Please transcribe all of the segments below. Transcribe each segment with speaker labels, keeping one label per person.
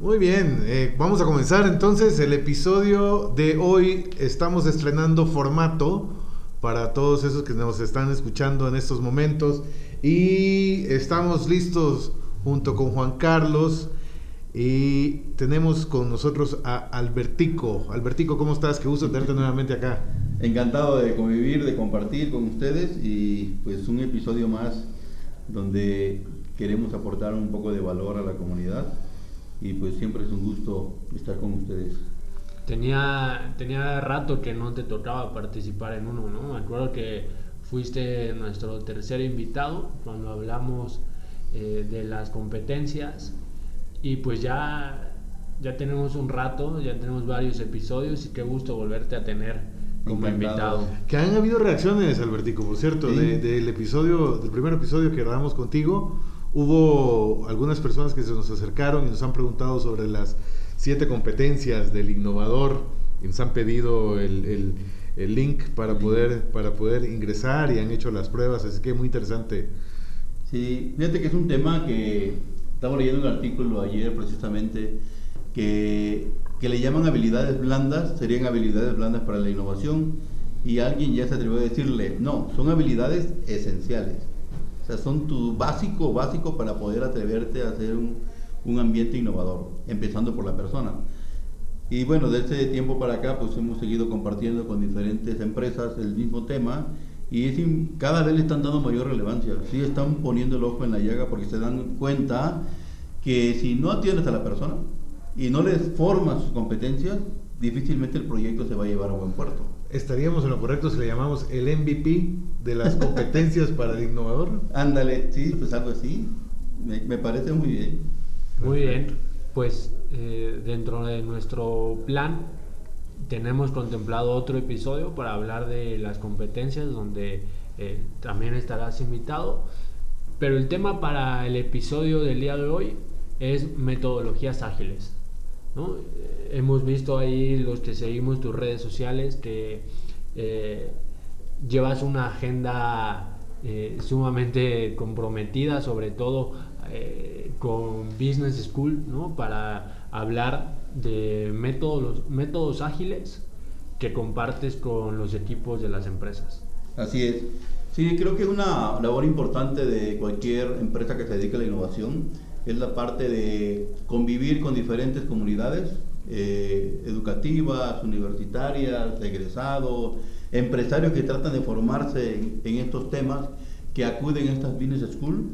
Speaker 1: Muy bien, eh, vamos a comenzar entonces el episodio de hoy. Estamos estrenando formato para todos esos que nos están escuchando en estos momentos y estamos listos junto con Juan Carlos y tenemos con nosotros a Albertico. Albertico, ¿cómo estás? Qué gusto tenerte nuevamente acá.
Speaker 2: Encantado de convivir, de compartir con ustedes y pues un episodio más donde queremos aportar un poco de valor a la comunidad y pues siempre es un gusto estar con ustedes.
Speaker 3: Tenía, tenía rato que no te tocaba participar en uno, ¿no? Me acuerdo que fuiste nuestro tercer invitado cuando hablamos eh, de las competencias y pues ya, ya tenemos un rato, ya tenemos varios episodios y qué gusto volverte a tener como invitado.
Speaker 1: Que han habido reacciones, Albertico, por cierto, del episodio, del primer episodio que grabamos contigo Hubo algunas personas que se nos acercaron y nos han preguntado sobre las siete competencias del innovador y nos han pedido el, link para poder, para poder ingresar y han hecho las pruebas, así que muy interesante.
Speaker 2: Sí, fíjate que es un tema que estaba leyendo un artículo ayer precisamente que, que le llaman habilidades blandas, serían habilidades blandas para la innovación y alguien ya se atrevió a decirle, no, son habilidades esenciales son tu básico, básico para poder atreverte a hacer un, un ambiente innovador, empezando por la persona. Y bueno, desde tiempo para acá, pues hemos seguido compartiendo con diferentes empresas el mismo tema y es, cada vez le están dando mayor relevancia. Sí están poniendo el ojo en la llaga porque se dan cuenta que si no atiendes a la persona y no les formas sus competencias, difícilmente el proyecto se va a llevar a buen puerto
Speaker 1: estaríamos en lo correcto si le llamamos el MVP de las competencias para el innovador.
Speaker 2: Ándale, sí, pues algo así. Me, parece muy bien.
Speaker 3: Muy bien, pues eh, dentro de nuestro plan tenemos contemplado otro episodio para hablar de las competencias donde eh, también estarás invitado. Pero el tema para el episodio del día de hoy es metodologías ágiles. ¿no? hemos visto ahí los que seguimos tus redes sociales que eh, llevas una agenda eh, sumamente comprometida, sobre todo eh, con Business School, ¿no? para hablar de métodos, métodos ágiles que compartes con los equipos de las empresas.
Speaker 2: Así es. Sí, creo que una labor importante de cualquier empresa que se dedique a la innovación es la parte de convivir con diferentes comunidades, eh, educativas, universitarias, egresados, empresarios que tratan de formarse en, estos temas, que acuden a estas business school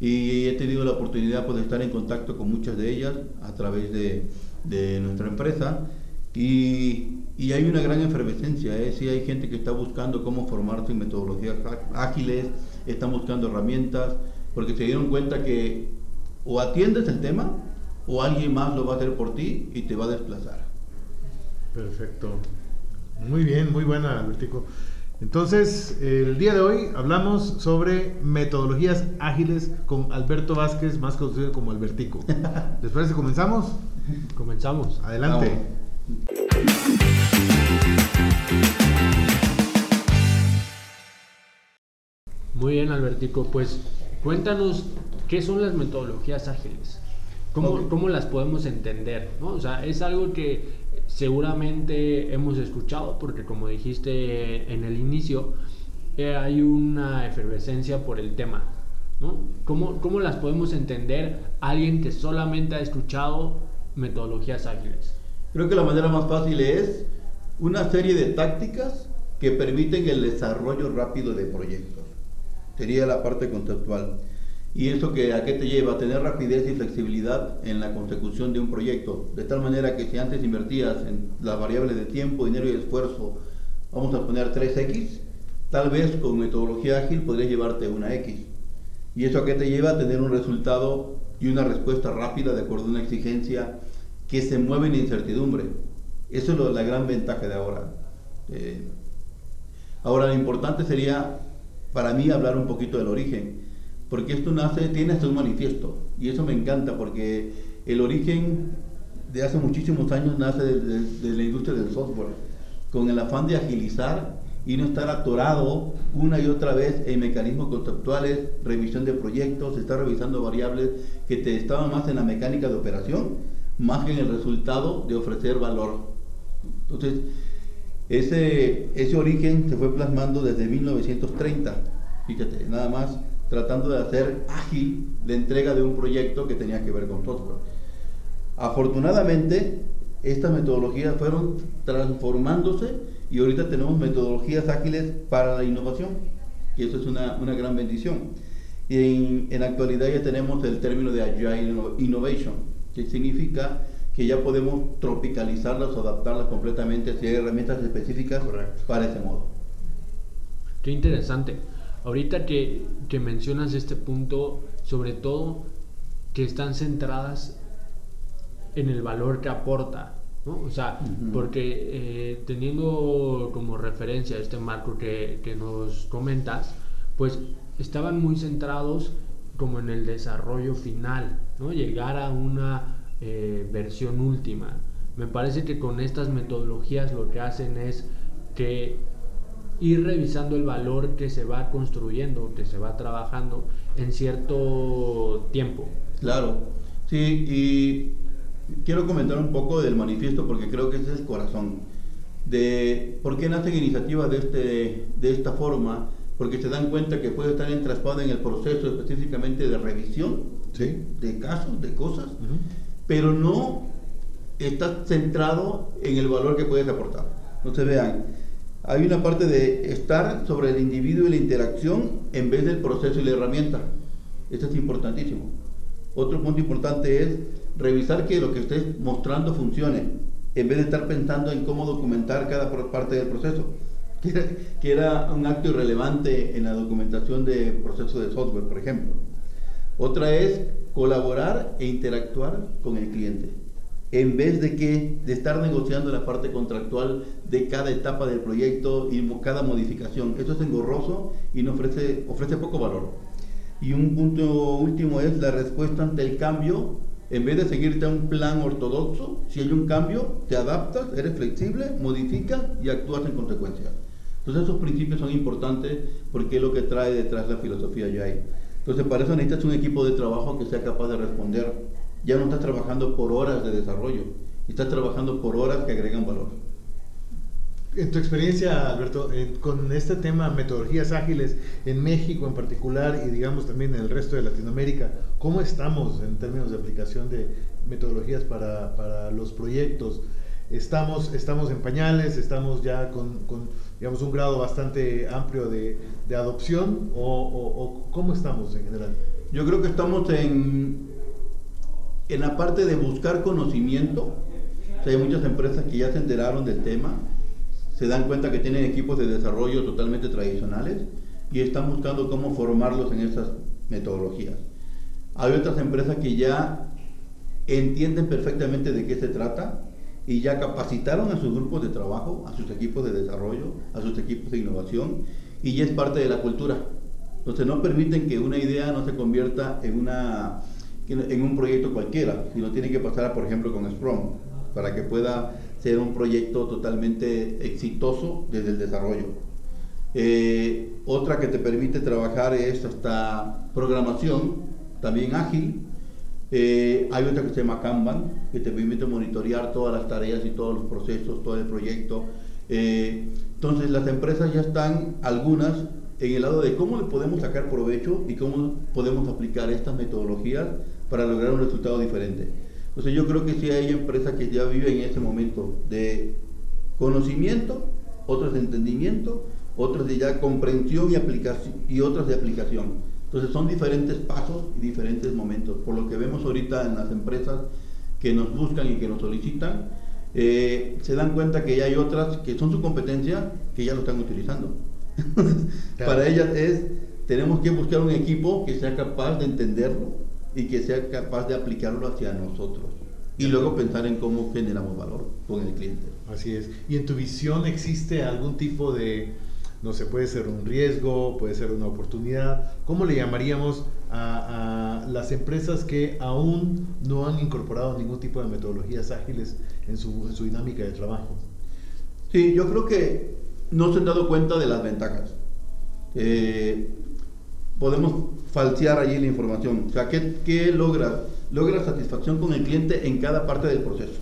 Speaker 2: y he tenido la oportunidad pues, de estar en contacto con muchas de ellas a través de, nuestra empresa y, hay una gran efervescencia, ¿eh? sí hay gente que está buscando cómo formarse en metodologías ágiles, están buscando herramientas, porque se dieron cuenta que o atiendes el tema o alguien más lo va a hacer por ti y te va a desplazar.
Speaker 1: Perfecto. Muy bien, muy buena, Albertico. Entonces, el día de hoy hablamos sobre metodologías ágiles con Alberto Vázquez, más conocido como Albertico. ¿Les parece comenzamos?
Speaker 3: Comenzamos.
Speaker 1: Adelante.
Speaker 3: Muy bien, Albertico. Pues cuéntanos qué son las metodologías ágiles. ¿Cómo, las podemos entender? ¿no? O sea, es algo que seguramente hemos escuchado porque como dijiste en el inicio, eh, hay una efervescencia por el tema. ¿no? ¿Cómo, ¿Cómo las podemos entender alguien que solamente ha escuchado metodologías ágiles?
Speaker 2: Creo que la manera más fácil es una serie de tácticas que permiten el desarrollo rápido de proyectos. Sería la parte conceptual. ¿Y eso que, a qué te lleva? A tener rapidez y flexibilidad en la consecución de un proyecto. De tal manera que si antes invertías en las variables de tiempo, dinero y esfuerzo, vamos a poner 3X, tal vez con metodología ágil podrías llevarte una X. ¿Y eso a qué te lleva? A tener un resultado y una respuesta rápida de acuerdo a una exigencia que se mueve en incertidumbre. Eso es la gran ventaja de ahora. Eh, ahora, lo importante sería para mí hablar un poquito del origen, porque esto nace, tiene hasta un manifiesto, y eso me encanta, porque el origen de hace muchísimos años nace de, la industria del software, con el afán de agilizar y no estar atorado una y otra vez en mecanismos conceptuales, revisión de proyectos, estar revisando variables que te estaban más en la mecánica de operación, más que en el resultado de ofrecer valor. Entonces, ese, ese origen se fue plasmando desde 1930, fíjate, nada más tratando de hacer ágil la entrega de un proyecto que tenía que ver con software. Afortunadamente, estas metodologías fueron transformándose y ahorita tenemos metodologías ágiles para la innovación, y eso es una, una gran bendición. Y en, en la actualidad ya tenemos el término de Agile Innovation, que significa que ya podemos tropicalizarlas o adaptarlas completamente si hay herramientas específicas para ese modo.
Speaker 3: Qué interesante. Ahorita que, que mencionas este punto, sobre todo que están centradas en el valor que aporta, ¿no? O sea, porque eh, teniendo como referencia este marco que, que, nos comentas, pues estaban muy centrados como en el desarrollo final, ¿no? Llegar a una eh, versión última. Me parece que con estas metodologías lo que hacen es que ir revisando el valor que se va construyendo, que se va trabajando en cierto tiempo.
Speaker 2: Claro, sí, y quiero comentar un poco del manifiesto porque creo que ese es el corazón. De por qué nacen iniciativas de, este, de esta forma, porque se dan cuenta que puede estar entraspado en el proceso específicamente de revisión de casos, de cosas, pero no está centrado en el valor que puedes aportar. Entonces vean, hay una parte de estar sobre el individuo y la interacción en vez del proceso y la herramienta. Esto es importantísimo. Otro punto importante es revisar que lo que estés mostrando funcione, en vez de estar pensando en cómo documentar cada parte del proceso, que era, un acto irrelevante en la documentación de procesos de software, por ejemplo. Otra es colaborar e interactuar con el cliente. En vez de que de estar negociando la parte contractual de cada etapa del proyecto y cada modificación. Eso es engorroso y no ofrece, ofrece poco valor. Y un punto último es la respuesta ante el cambio. En vez de seguirte a un plan ortodoxo, si hay un cambio, te adaptas, eres flexible, modificas y actúas en consecuencia. Entonces esos principios son importantes porque es lo que trae detrás la filosofía YAI. Entonces, para eso necesitas un equipo de trabajo que sea capaz de responder. Ya no estás trabajando por horas de desarrollo, estás trabajando por horas que agregan valor.
Speaker 1: En tu experiencia, Alberto, con este tema metodologías ágiles en México en particular y digamos también en el resto de Latinoamérica, ¿cómo estamos en términos de aplicación de metodologías para, para los proyectos? Estamos, estamos en pañales, estamos ya con, con digamos, un grado bastante amplio de, de adopción o, cómo estamos en general?
Speaker 2: Yo creo que estamos en, en la parte de buscar conocimiento. hay muchas empresas que ya se enteraron del tema, se dan cuenta que tienen equipos de desarrollo totalmente tradicionales y están buscando cómo formarlos en esas metodologías. Hay otras empresas que ya entienden perfectamente de qué se trata y ya capacitaron a sus grupos de trabajo, a sus equipos de desarrollo, a sus equipos de innovación y ya es parte de la cultura. Entonces no permiten que una idea no se convierta en, una, en un proyecto cualquiera, sino tiene que pasar, por ejemplo, con Scrum, para que pueda ser un proyecto totalmente exitoso desde el desarrollo. Eh, otra que te permite trabajar es hasta programación, también ágil. Eh, hay otra que se llama Kanban, que te permite monitorear todas las tareas y todos los procesos, todo el proyecto. Eh, entonces las empresas ya están, algunas, en el lado de cómo le podemos sacar provecho y cómo podemos aplicar estas metodologías para lograr un resultado diferente. Entonces yo creo que sí hay empresas que ya viven en ese momento de conocimiento, otras de entendimiento, otras de ya comprensión y, aplicación, y otras de aplicación. Entonces son diferentes pasos y diferentes momentos. Por lo que vemos ahorita en las empresas que nos buscan y que nos solicitan, eh, se dan cuenta que ya hay otras que son su competencia que ya lo están utilizando. Para ellas es tenemos que buscar un equipo que sea capaz de entenderlo y que sea capaz de aplicarlo hacia nosotros. Y luego pensar en cómo generamos valor con el cliente.
Speaker 1: Así es. ¿Y en tu visión existe algún tipo de, no sé, puede ser un riesgo, puede ser una oportunidad? ¿Cómo le llamaríamos a, las empresas que aún no han incorporado ningún tipo de metodologías ágiles en su, en su dinámica de trabajo?
Speaker 2: Sí, yo creo que no se han dado cuenta de las ventajas. Eh, podemos falsear allí la información. O sea, ¿qué, qué logra? Logra satisfacción con el cliente en cada parte del proceso,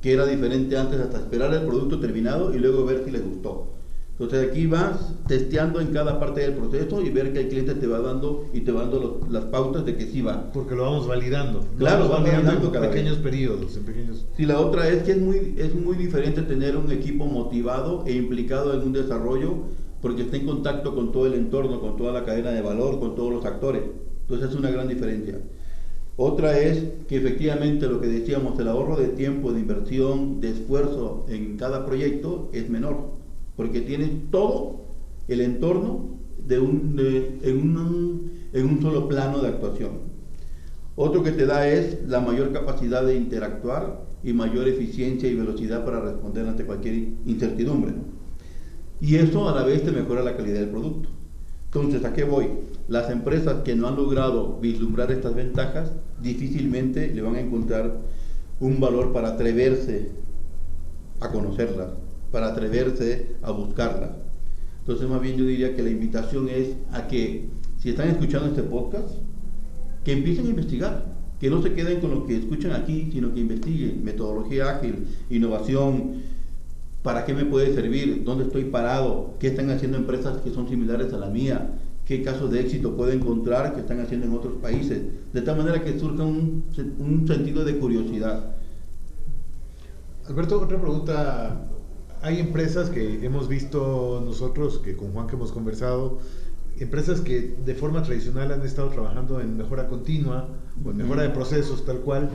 Speaker 2: que era diferente antes hasta esperar el producto terminado y luego ver si le gustó. Entonces aquí vas testeando en cada parte del proceso y ver que el cliente te va dando y te va dando las pautas de que sí va.
Speaker 1: Porque lo vamos validando.
Speaker 2: Claro,
Speaker 1: vamos
Speaker 2: validando,
Speaker 1: en pequeños periodos, en pequeños.
Speaker 2: Sí, la otra es que es muy, es muy diferente tener un equipo motivado e implicado en un desarrollo porque está en contacto con todo el entorno, con toda la cadena de valor, con todos los actores. Entonces es una gran diferencia. Otra es que efectivamente lo que decíamos, el ahorro de tiempo, de inversión, de esfuerzo en cada proyecto es menor, porque tienes todo el entorno en un solo plano de actuación. Otro que te da es la mayor capacidad de interactuar y mayor eficiencia y velocidad para responder ante cualquier incertidumbre. Y eso a la vez te mejora la calidad del producto. Entonces, ¿a qué voy? Las empresas que no han logrado vislumbrar estas ventajas difícilmente le van a encontrar un valor para atreverse a conocerlas, para atreverse a buscarlas. Entonces, más bien yo diría que la invitación es a que, si están escuchando este podcast, que empiecen a investigar, que no se queden con lo que escuchan aquí, sino que investiguen metodología ágil, innovación, ¿Para qué me puede servir? ¿Dónde estoy parado? ¿Qué están haciendo empresas que son similares a la mía? ¿Qué casos de éxito puedo encontrar que están haciendo en otros países? De tal manera que surja un, un sentido de curiosidad.
Speaker 1: Alberto, otra pregunta. Hay empresas que hemos visto nosotros, que con Juan que hemos conversado, empresas que de forma tradicional han estado trabajando en mejora continua o en mejora de procesos tal cual,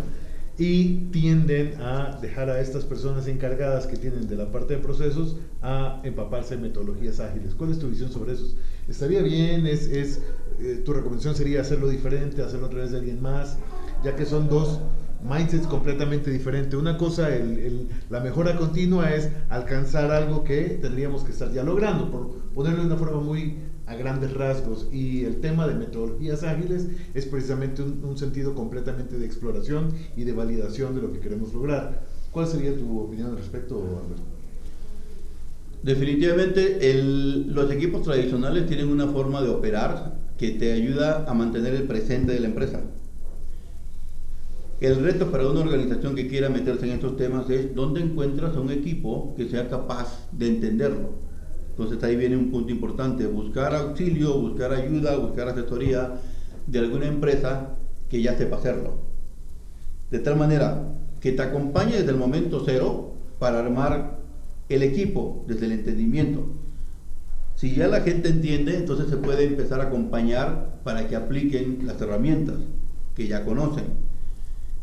Speaker 1: y tienden a dejar a estas personas encargadas que tienen de la parte de procesos a empaparse en metodologías ágiles. ¿Cuál es tu visión sobre eso? ¿Estaría bien? ¿Es, es eh, ¿Tu recomendación sería hacerlo diferente, hacerlo a través de alguien más? Ya que son dos mindsets completamente diferentes. Una cosa, la mejora continua es alcanzar algo que tendríamos que estar ya logrando, por ponerlo de una forma muy a grandes rasgos. Y el tema de metodologías ágiles es precisamente un, sentido completamente de exploración y de validación de lo que queremos lograr. ¿Cuál sería tu opinión al respecto, Alberto?
Speaker 2: Definitivamente los equipos tradicionales tienen una forma de operar que te ayuda a mantener el presente de la empresa. El reto para una organización que quiera meterse en estos temas es dónde encuentras a un equipo que sea capaz de entenderlo entonces ahí viene un punto importante, buscar auxilio, buscar ayuda, buscar asesoría de alguna empresa que ya sepa hacerlo. De tal manera que te acompañe desde el momento cero para armar el equipo desde el entendimiento. Si ya la gente entiende, entonces se puede empezar a acompañar para que apliquen las herramientas que ya conocen.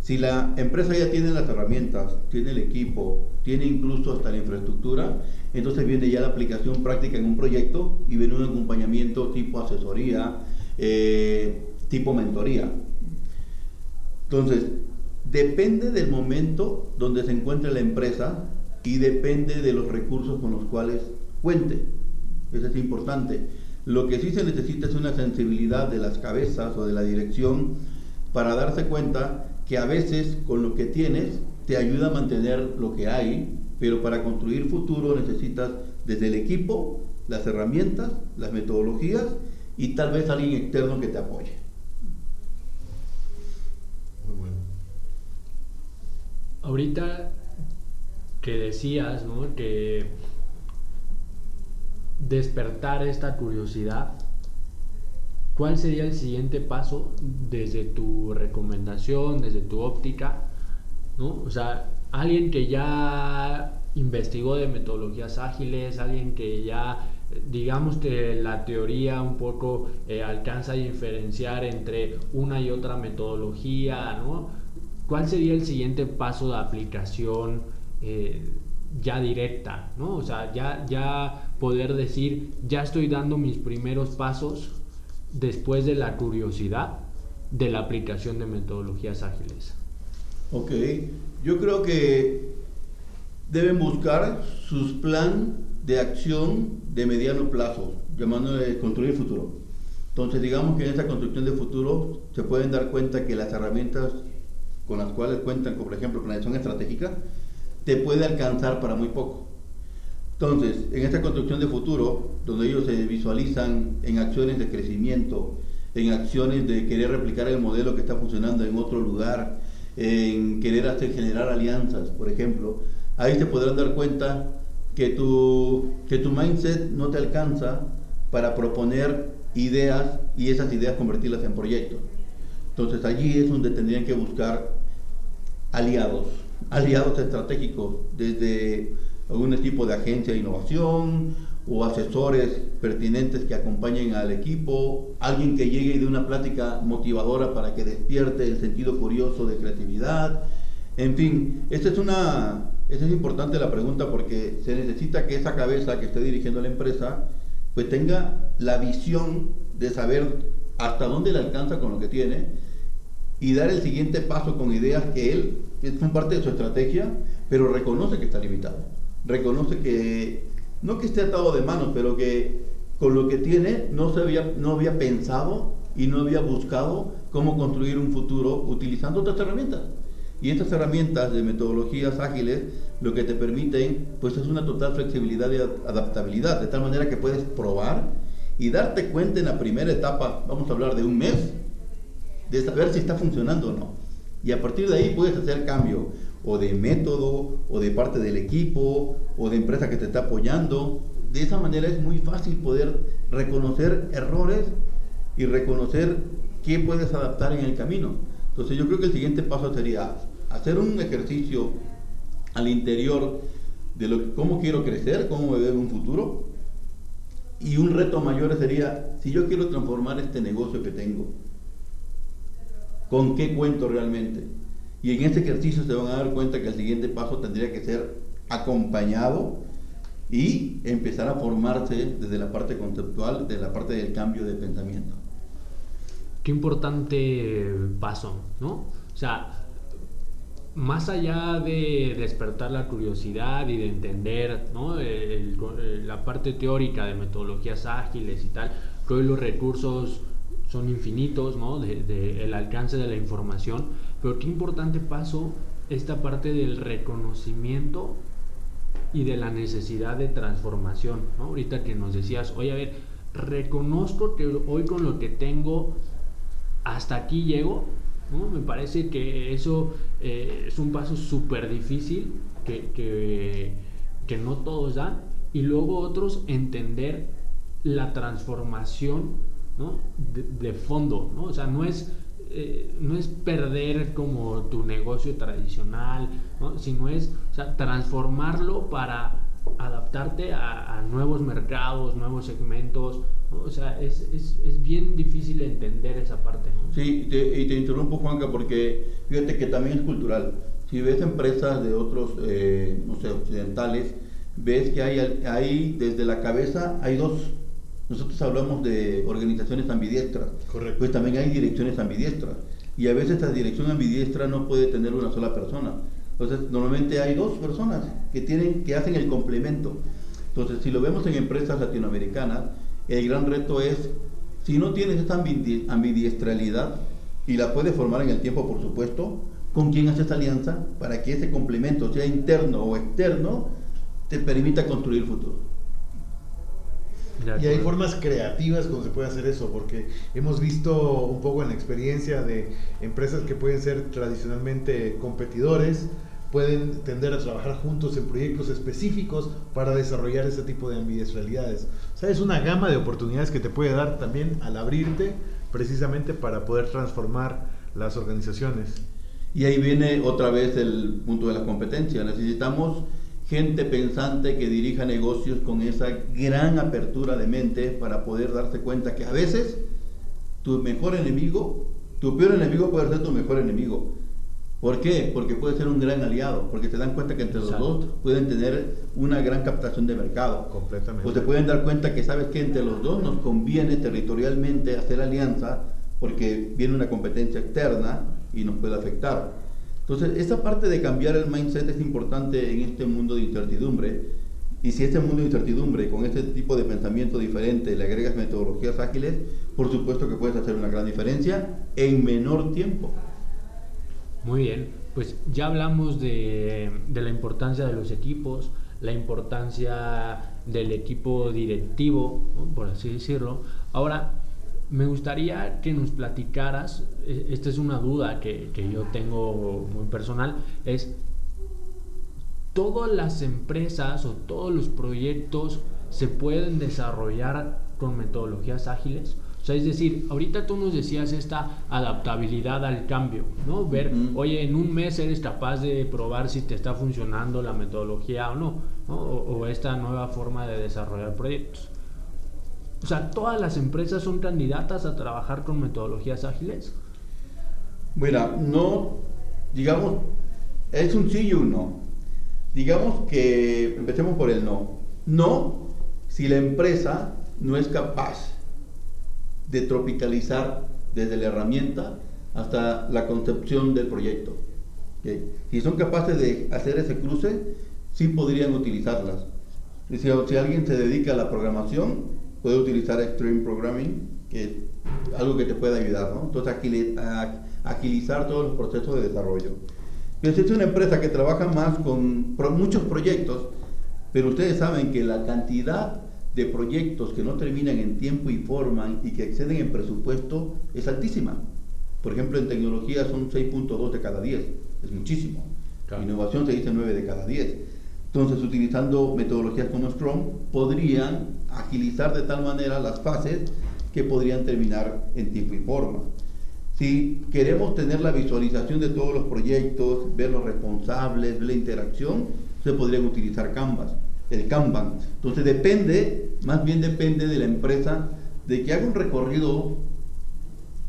Speaker 2: Si la empresa ya tiene las herramientas, tiene el equipo, tiene incluso hasta la infraestructura, entonces viene ya la aplicación práctica en un proyecto y viene un acompañamiento tipo asesoría, eh, tipo mentoría. Entonces, depende del momento donde se encuentre la empresa y depende de los recursos con los cuales cuente. Eso es importante. Lo que sí se necesita es una sensibilidad de las cabezas o de la dirección para darse cuenta que a veces con lo que tienes te ayuda a mantener lo que hay pero para construir futuro necesitas desde el equipo, las herramientas, las metodologías y tal vez alguien externo que te apoye.
Speaker 3: Muy bueno. Ahorita que decías, ¿no? Que despertar esta curiosidad, ¿cuál sería el siguiente paso desde tu recomendación, desde tu óptica? ¿No? O sea, alguien que ya investigó de metodologías ágiles, alguien que ya digamos que la teoría un poco eh, alcanza a diferenciar entre una y otra metodología, ¿no? ¿Cuál sería el siguiente paso de aplicación eh, ya directa, ¿no? O sea, ya, ya poder decir, ya estoy dando mis primeros pasos después de la curiosidad de la aplicación de metodologías ágiles?
Speaker 2: Ok, yo creo que deben buscar sus plan de acción de mediano plazo, llamándole construir futuro. Entonces, digamos que en esta construcción de futuro se pueden dar cuenta que las herramientas con las cuales cuentan, como por ejemplo planeación estratégica, te puede alcanzar para muy poco. Entonces, en esta construcción de futuro, donde ellos se visualizan en acciones de crecimiento, en acciones de querer replicar el modelo que está funcionando en otro lugar, en querer hacer generar alianzas, por ejemplo, ahí te podrán dar cuenta que tu, que tu mindset no te alcanza para proponer ideas y esas ideas convertirlas en proyectos. Entonces allí es donde tendrían que buscar aliados, aliados estratégicos, desde algún tipo de agencia de innovación o asesores pertinentes que acompañen al equipo, alguien que llegue de una plática motivadora para que despierte el sentido curioso de creatividad. En fin, esta es una, esta es importante la pregunta porque se necesita que esa cabeza que esté dirigiendo la empresa pues tenga la visión de saber hasta dónde le alcanza con lo que tiene y dar el siguiente paso con ideas que él, es parte de su estrategia, pero reconoce que está limitado. Reconoce que, no que esté atado de manos, pero que con lo que tiene no, se había, no había pensado y no había buscado cómo construir un futuro utilizando otras herramientas. Y estas herramientas de metodologías ágiles lo que te permiten pues es una total flexibilidad y adaptabilidad, de tal manera que puedes probar y darte cuenta en la primera etapa, vamos a hablar de un mes, de saber si está funcionando o no. Y a partir de ahí puedes hacer cambio o de método, o de parte del equipo, o de empresa que te está apoyando. De esa manera es muy fácil poder reconocer errores y reconocer qué puedes adaptar en el camino. Entonces yo creo que el siguiente paso sería hacer un ejercicio al interior de lo, cómo quiero crecer, cómo me veo en un futuro. Y un reto mayor sería, si yo quiero transformar este negocio que tengo, ¿con qué cuento realmente? Y en este ejercicio se van a dar cuenta que el siguiente paso tendría que ser acompañado y empezar a formarse desde la parte conceptual, de la parte del cambio de pensamiento.
Speaker 3: Qué importante paso, ¿no? O sea, más allá de despertar la curiosidad y de entender la parte teórica de metodologías ágiles y tal, que los recursos son infinitos, ¿no? De, el alcance de la información, pero qué importante paso esta parte del reconocimiento y de la necesidad de transformación, ¿no? Ahorita que nos decías, oye, a ver, reconozco que hoy con lo que tengo hasta aquí llego, me parece que eso eh, es un paso súper difícil que, que, no todos dan. Y luego otros entender la transformación de, fondo. ¿no? O sea, no es, eh, no es perder como tu negocio tradicional, sino es transformarlo para adaptarte a, nuevos mercados, nuevos segmentos. O sea, es, es, es, bien difícil entender esa parte. ¿no?
Speaker 2: Sí, y te interrumpo, Juanca, porque fíjate que también es cultural. Si ves empresas de otros, eh, no sé, occidentales, ves que hay, hay, desde la cabeza, hay dos. Nosotros hablamos de organizaciones ambidiestras.
Speaker 1: Correcto.
Speaker 2: Pues también hay direcciones ambidiestras. Y a veces esta dirección ambidiestra no puede tener una sola persona entonces, normalmente hay dos personas que, tienen, que hacen el complemento. Entonces, si lo vemos en empresas latinoamericanas, el gran reto es, si no tienes esta ambidiestralidad, y la puedes formar en el tiempo, por supuesto, ¿con quién haces alianza para que ese complemento, sea interno o externo, te permita construir futuro?
Speaker 1: Y hay formas creativas como se puede hacer eso, porque hemos visto un poco en la experiencia de empresas que pueden ser tradicionalmente competidores, pueden tender a trabajar juntos en proyectos específicos para desarrollar ese tipo de ambidiestralidades. O sea, es una gama de oportunidades que te puede dar también al abrirte precisamente para poder transformar las organizaciones.
Speaker 2: Y ahí viene otra vez el punto de la competencia. Necesitamos gente pensante que dirija negocios con esa gran apertura de mente para poder darse cuenta que a veces tu mejor enemigo, tu peor enemigo puede ser tu mejor enemigo ¿Por qué? Porque puede ser un gran aliado, porque se dan cuenta que entre los dos pueden tener una gran captación de mercado.
Speaker 1: Completamente.
Speaker 2: O se pueden dar cuenta que sabes que entre los dos nos conviene territorialmente hacer alianza porque viene una competencia externa y nos puede afectar. Entonces, esa parte de cambiar el mindset es importante en este mundo de incertidumbre. Y si este mundo de incertidumbre, con este tipo de pensamiento diferente, le agregas metodologías ágiles, por supuesto que puedes hacer una gran diferencia en menor tiempo.
Speaker 3: Muy bien, pues ya hablamos de, la importancia de los equipos, la importancia del equipo directivo, por así decirlo. Ahora, me gustaría que nos platicaras, e, esta es una duda que, que yo tengo muy personal, es todas las empresas o todos los proyectos se pueden desarrollar con metodologías ágiles sea, es decir, ahorita tú nos decías esta adaptabilidad al cambio, ¿no? Ver, oye, en un mes eres capaz de probar si te está funcionando la metodología o no, O, esta nueva forma de desarrollar proyectos. O sea, ¿todas las empresas son candidatas a trabajar con metodologías ágiles?
Speaker 2: Bueno, no, digamos, es un sí y un no. Digamos que empecemos por el no. No si la empresa no es capaz de tropicalizar desde la herramienta hasta la concepción del proyecto. Si son capaces de hacer ese cruce, sí podrían utilizarlas. Si, si alguien se dedica a la programación, puede utilizar Extreme Programming, que es algo que te puede ayudar, ¿no? Entonces, agilizar todos los procesos de desarrollo. Si es una empresa que trabaja más con muchos proyectos, pero ustedes saben que la cantidad de proyectos que no terminan en tiempo y forma y que exceden en presupuesto es altísima. Por ejemplo, en tecnología son 6.2 de cada 10, es muchísimo. Innovación se dice 9 de cada 10. Entonces, utilizando metodologías como Scrum, podrían agilizar de tal manera las fases que podrían terminar en tiempo y forma. Si queremos tener la visualización de todos los proyectos, ver los responsables, ver la interacción, se podrían utilizar Canvas el Kanban. Entonces depende, más bien depende de la empresa, de que haga un recorrido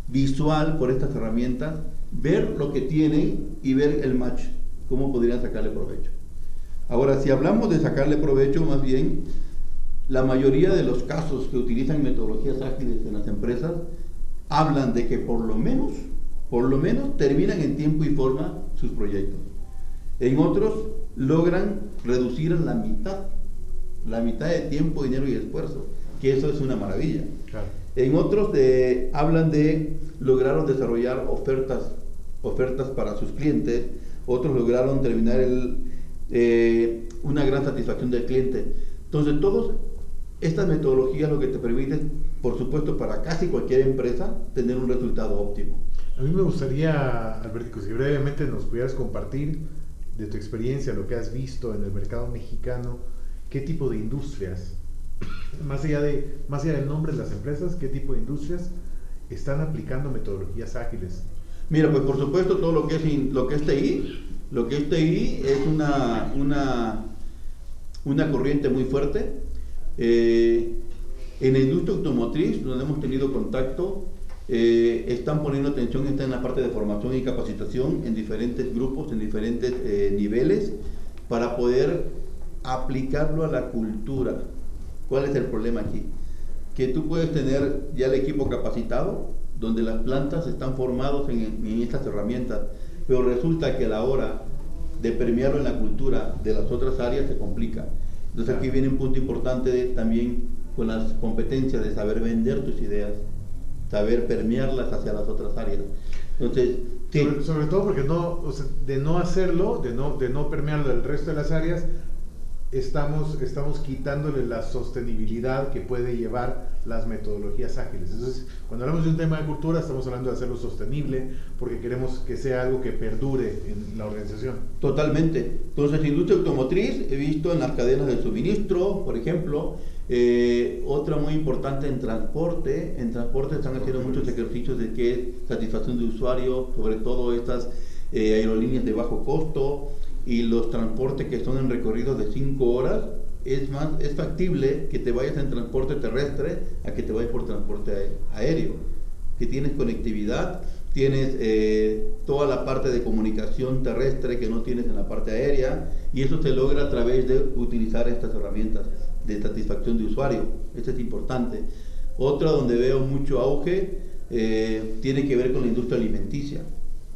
Speaker 2: visual por estas herramientas, ver lo que tienen y ver el match, cómo podrían sacarle provecho. Ahora, si hablamos de sacarle provecho, más bien, la mayoría de los casos que utilizan metodologías ágiles en las empresas hablan de que por lo menos, por lo menos terminan en tiempo y forma sus proyectos. En otros logran reducir la mitad, la mitad de tiempo, dinero y esfuerzo, que eso es una maravilla. En otros de, hablan de lograron desarrollar ofertas, ofertas para sus clientes, otros lograron terminar el, eh, una gran satisfacción del cliente. Entonces, todas estas metodologías lo que te permiten, por supuesto, para casi cualquier empresa, tener un resultado óptimo.
Speaker 1: A mí me gustaría, Albertico, si brevemente nos pudieras compartir de tu experiencia, lo que has visto en el mercado mexicano, qué tipo de industrias, más allá, de, más allá del nombre de las empresas, qué tipo de industrias están aplicando metodologías ágiles.
Speaker 2: Mira, pues por supuesto todo lo que es, lo que es TI, lo que es TI es una, una, una corriente muy fuerte. Eh, en la industria automotriz, donde hemos tenido contacto, eh, están poniendo atención está en la parte de formación y capacitación en diferentes grupos, en diferentes eh, niveles, para poder aplicarlo a la cultura. ¿Cuál es el problema aquí? Que tú puedes tener ya el equipo capacitado, donde las plantas están formados en, estas herramientas, pero resulta que a la hora de permearlo en la cultura de las otras áreas se complica. Entonces aquí viene un punto importante también con las competencias de saber vender tus ideas, saber permearlas hacia las otras áreas. Entonces,
Speaker 1: sobre, todo porque no, de no hacerlo, de no, de no permearlo del resto de las áreas, estamos, estamos quitándole la sostenibilidad que puede llevar las metodologías ágiles. Entonces, cuando hablamos de un tema de cultura, estamos hablando de hacerlo sostenible porque queremos que sea algo que perdure en la organización.
Speaker 2: Totalmente. Entonces, industria automotriz, he visto en las cadenas de suministro, por ejemplo, eh, otra muy importante en transporte. En transporte están haciendo muchos ejercicios de que satisfacción de usuario, sobre todo estas eh, aerolíneas de bajo costo y los transportes que son en recorridos de 5 horas, es más es factible que te vayas en transporte terrestre a que te vayas por transporte aéreo, que tienes conectividad. tienes eh, toda la parte de comunicación terrestre que no tienes en la parte aérea y eso se logra a través de utilizar estas herramientas de satisfacción de usuario. Esto es importante. Otra donde veo mucho auge eh, tiene que ver con la industria alimenticia.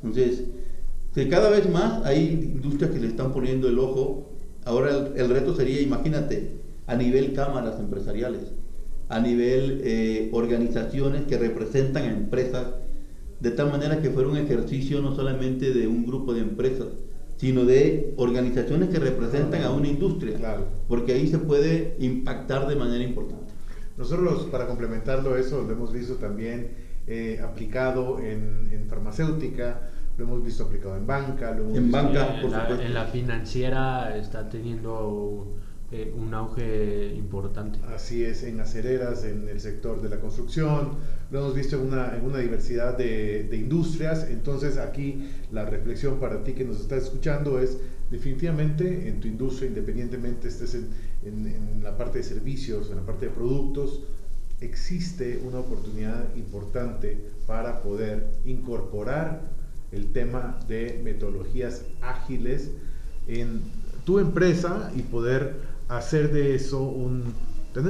Speaker 2: Entonces, que cada vez más hay industrias que le están poniendo el ojo. Ahora el, reto sería, imagínate, a nivel cámaras empresariales, a nivel eh, organizaciones que representan a empresas de tal manera que fuera un ejercicio no solamente de un grupo de empresas, sino de organizaciones que representan a una industria, claro. porque ahí se puede impactar de manera importante.
Speaker 1: Nosotros, para complementarlo, eso lo hemos visto también eh, aplicado en, en, farmacéutica, lo hemos visto aplicado en banca, lo hemos
Speaker 2: en
Speaker 1: visto
Speaker 2: banca,
Speaker 3: en, la, en la financiera está teniendo eh, un auge importante.
Speaker 1: Así es, en acereras, en el sector de la construcción, lo hemos visto en una, en una diversidad de, de, industrias. Entonces aquí la reflexión para ti que nos estás escuchando es definitivamente en tu industria, independientemente estés en, en, en la parte de servicios, en la parte de productos, existe una oportunidad importante para poder incorporar el tema de metodologías ágiles en tu empresa y poder hacer de eso un,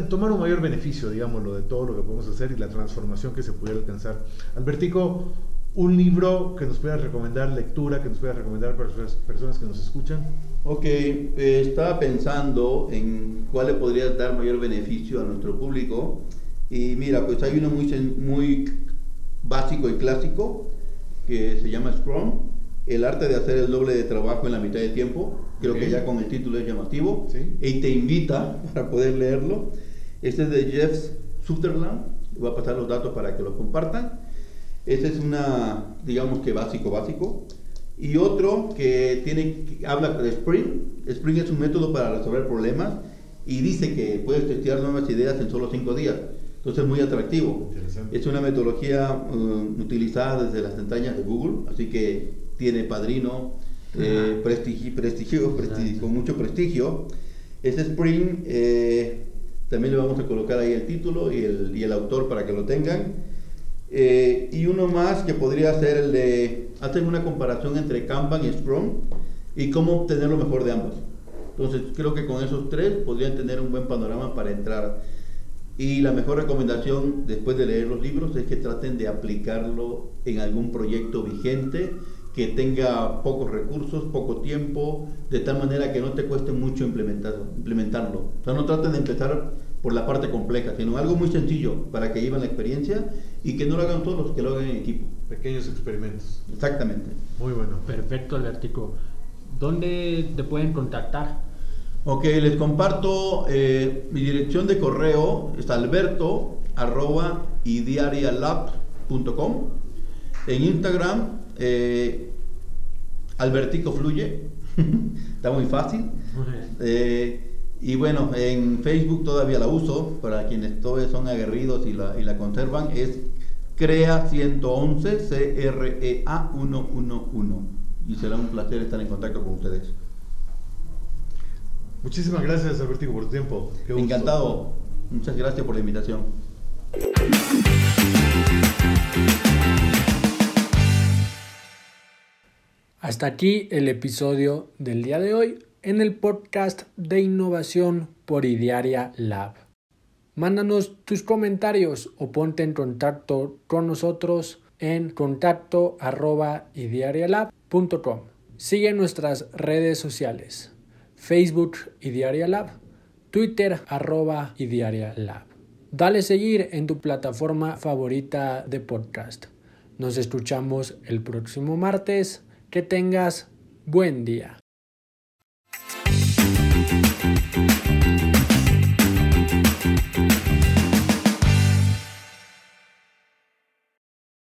Speaker 1: tomar un mayor beneficio, digámoslo, de todo lo que podemos hacer y la transformación que se pudiera alcanzar. Albertico, un libro que nos pueda recomendar, lectura que nos pueda recomendar para las personas que nos escuchan.
Speaker 2: Ok, eh, estaba pensando en cuál le podría dar mayor beneficio a nuestro público. Y mira, pues hay uno muy, muy básico y clásico que se llama Scrum, el arte de hacer el doble de trabajo en la mitad de tiempo Creo que ya con el título es llamativo. Y te invita para poder leerlo. Este es de Jeff Sutherland. Voy a pasar los datos para que lo compartan. Este es una, digamos que básico, básico. Y otro que tiene, habla de Spring. Spring es un método para resolver problemas y dice que puedes testear nuevas ideas en solo cinco días. Entonces es muy atractivo. Es una metodología uh, utilizada desde las entrañas de Google, así que tiene padrino, eh, prestigio, prestigio, con mucho prestigio. Este Spring eh, también le vamos a colocar ahí el título y el, y el autor para que lo tengan. Eh, y uno más que podría ser el de hacer una comparación entre Kanban y Scrum y cómo obtener lo mejor de ambos. Entonces creo que con esos tres podrían tener un buen panorama para entrar. Y la mejor recomendación después de leer los libros es que traten de aplicarlo en algún proyecto vigente que tenga pocos recursos, poco tiempo, de tal manera que no te cueste mucho implementarlo. implementarlo. O sea, no traten de empezar por la parte compleja, sino algo muy sencillo para que lleven la experiencia y que no lo hagan todos, que lo hagan en equipo.
Speaker 1: Pequeños experimentos.
Speaker 2: Exactamente.
Speaker 1: Muy bueno.
Speaker 3: Perfecto, Albertico. ¿Dónde te pueden contactar?
Speaker 2: Ok, les comparto eh, mi dirección de correo, es alberto arroba idiarialab.com. En Instagram eh, Albertico Fluye, está muy fácil. Eh, y bueno, en Facebook todavía la uso, para quienes todavía son aguerridos y la, y la conservan, es CREA 111, C-R-E-A 111. Y será un placer estar en contacto con ustedes.
Speaker 1: Muchísimas gracias, Albertico, por tu tiempo.
Speaker 2: Encantado. Muchas gracias por la invitación.
Speaker 3: Hasta aquí el episodio del día de hoy en el podcast de innovación por Idiaria Lab. Mándanos tus comentarios o ponte en contacto con nosotros en contacto arroba idiarialab.com. Sigue nuestras redes sociales, Facebook Idearia Lab, Twitter arroba Idearia Lab. Dale seguir en tu plataforma favorita de podcast. Nos escuchamos el próximo martes. Que tengas buen día.